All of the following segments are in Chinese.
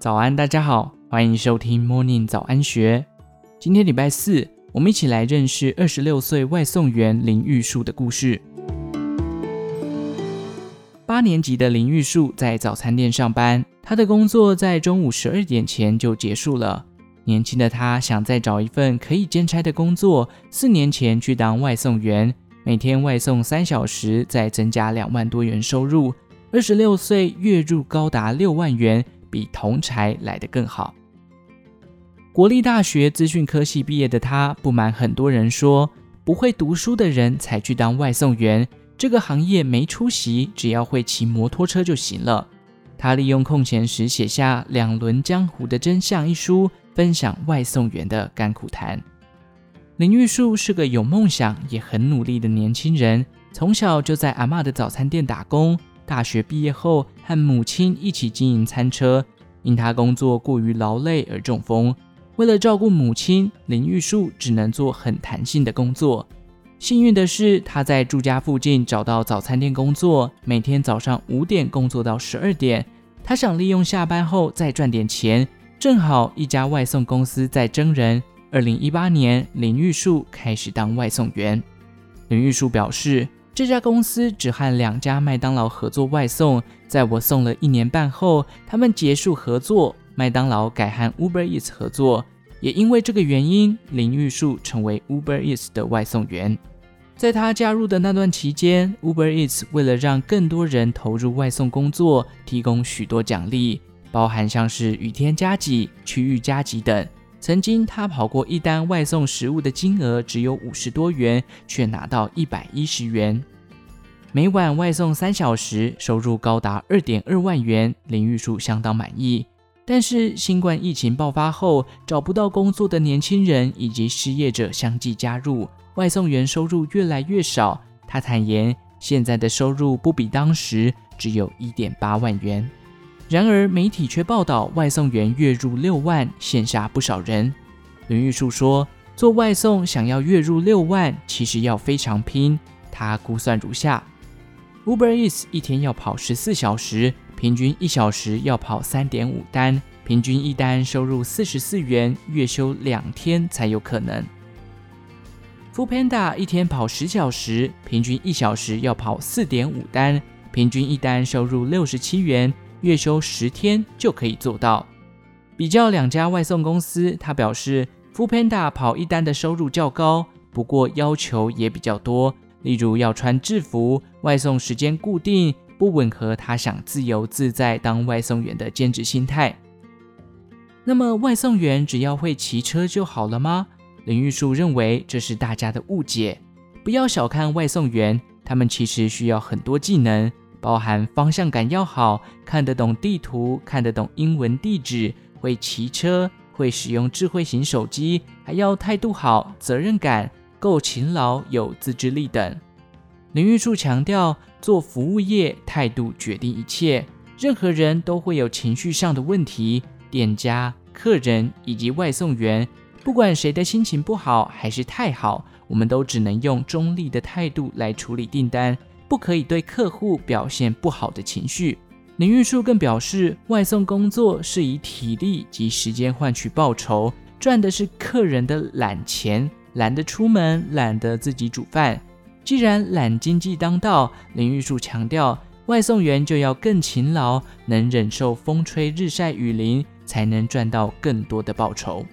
早安，大家好，欢迎收听 Morning 早安学。今天礼拜四，我们一起来认识二十六岁外送员林玉树的故事。八年级的林玉树在早餐店上班，他的工作在中午十二点前就结束了。年轻的他想再找一份可以兼差的工作，四年前去当外送员，每天外送三小时，再增加两万多元收入。二十六岁，月入高达六万元，比同侪来得更好。国立大学资讯科系毕业的他，不瞒很多人说，不会读书的人才去当外送员，这个行业没出息，只要会骑摩托车就行了。他利用空闲时写下《两轮江湖的真相》一书，分享外送员的甘苦谈。林玉树是个有梦想也很努力的年轻人，从小就在阿嬷的早餐店打工。大学毕业后，和母亲一起经营餐车。因他工作过于劳累而中风，为了照顾母亲，林玉树只能做很弹性的工作。幸运的是，他在住家附近找到早餐店工作，每天早上五点工作到十二点。他想利用下班后再赚点钱，正好一家外送公司在征人。二零一八年，林玉树开始当外送员。林玉树表示。这家公司只和两家麦当劳合作外送，在我送了一年半后，他们结束合作，麦当劳改和 Uber Eats 合作。也因为这个原因，林玉树成为 Uber Eats 的外送员。在他加入的那段期间，Uber Eats 为了让更多人投入外送工作，提供许多奖励，包含像是雨天加急、区域加急等。曾经，他跑过一单外送食物的金额只有五十多元，却拿到一百一十元。每晚外送三小时，收入高达二点二万元，林玉树相当满意。但是，新冠疫情爆发后，找不到工作的年轻人以及失业者相继加入，外送员收入越来越少。他坦言，现在的收入不比当时，只有一点八万元。然而，媒体却报道外送员月入六万，羡煞不少人。林玉树说：“做外送想要月入六万，其实要非常拼。他估算如下：Uber Eats 一天要跑十四小时，平均一小时要跑三点五单，平均一单收入四十四元，月休两天才有可能。Foodpanda 一天跑十小时，平均一小时要跑四点五单，平均一单收入六十七元。”月休十天就可以做到。比较两家外送公司，他表示，Foodpanda 跑一单的收入较高，不过要求也比较多，例如要穿制服，外送时间固定，不吻合他想自由自在当外送员的兼职心态。那么，外送员只要会骑车就好了吗？林玉树认为这是大家的误解，不要小看外送员，他们其实需要很多技能。包含方向感要好，看得懂地图，看得懂英文地址，会骑车，会使用智慧型手机，还要态度好，责任感够勤劳，有自制力等。林玉树强调，做服务业，态度决定一切。任何人都会有情绪上的问题，店家、客人以及外送员，不管谁的心情不好还是太好，我们都只能用中立的态度来处理订单。不可以对客户表现不好的情绪。林玉树更表示，外送工作是以体力及时间换取报酬，赚的是客人的懒钱，懒得出门，懒得自己煮饭。既然懒经济当道，林玉树强调，外送员就要更勤劳，能忍受风吹日晒雨淋，才能赚到更多的报酬。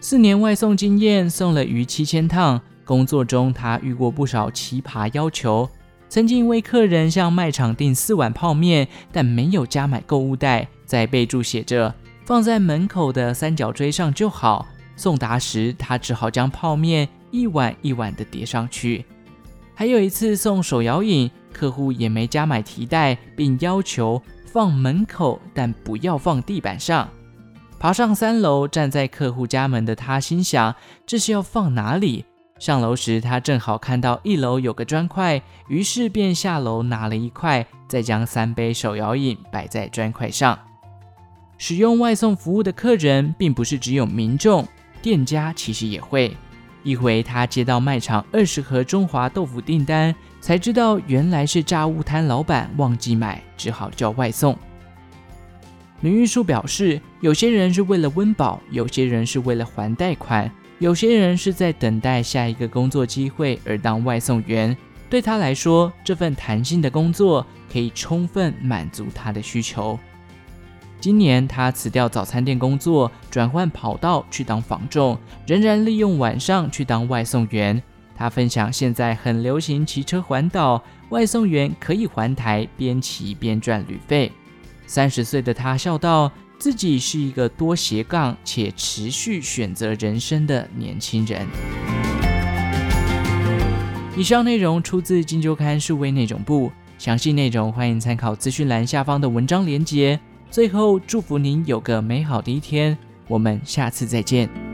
四年外送经验，送了逾七千趟，工作中他遇过不少奇葩要求。曾经为客人向卖场订四碗泡面，但没有加买购物袋，在备注写着“放在门口的三角锥上就好”。送达时，他只好将泡面一碗一碗的叠上去。还有一次送手摇饮，客户也没加买提袋，并要求放门口，但不要放地板上。爬上三楼，站在客户家门的他心想：这是要放哪里？上楼时，他正好看到一楼有个砖块，于是便下楼拿了一块，再将三杯手摇饮摆在砖块上。使用外送服务的客人，并不是只有民众，店家其实也会。一回，他接到卖场二十盒中华豆腐订单，才知道原来是炸物摊老板忘记买，只好叫外送。林玉树表示，有些人是为了温饱，有些人是为了还贷款，有些人是在等待下一个工作机会而当外送员。对他来说，这份弹性的工作可以充分满足他的需求。今年他辞掉早餐店工作，转换跑道去当房仲，仍然利用晚上去当外送员。他分享，现在很流行骑车环岛，外送员可以环台边骑边赚旅费。三十岁的他笑道，自己是一个多斜杠且持续选择人生的年轻人。以上内容出自《金周刊》数位内容部，详细内容欢迎参考资讯栏下方的文章连结。最后，祝福您有个美好的一天，我们下次再见。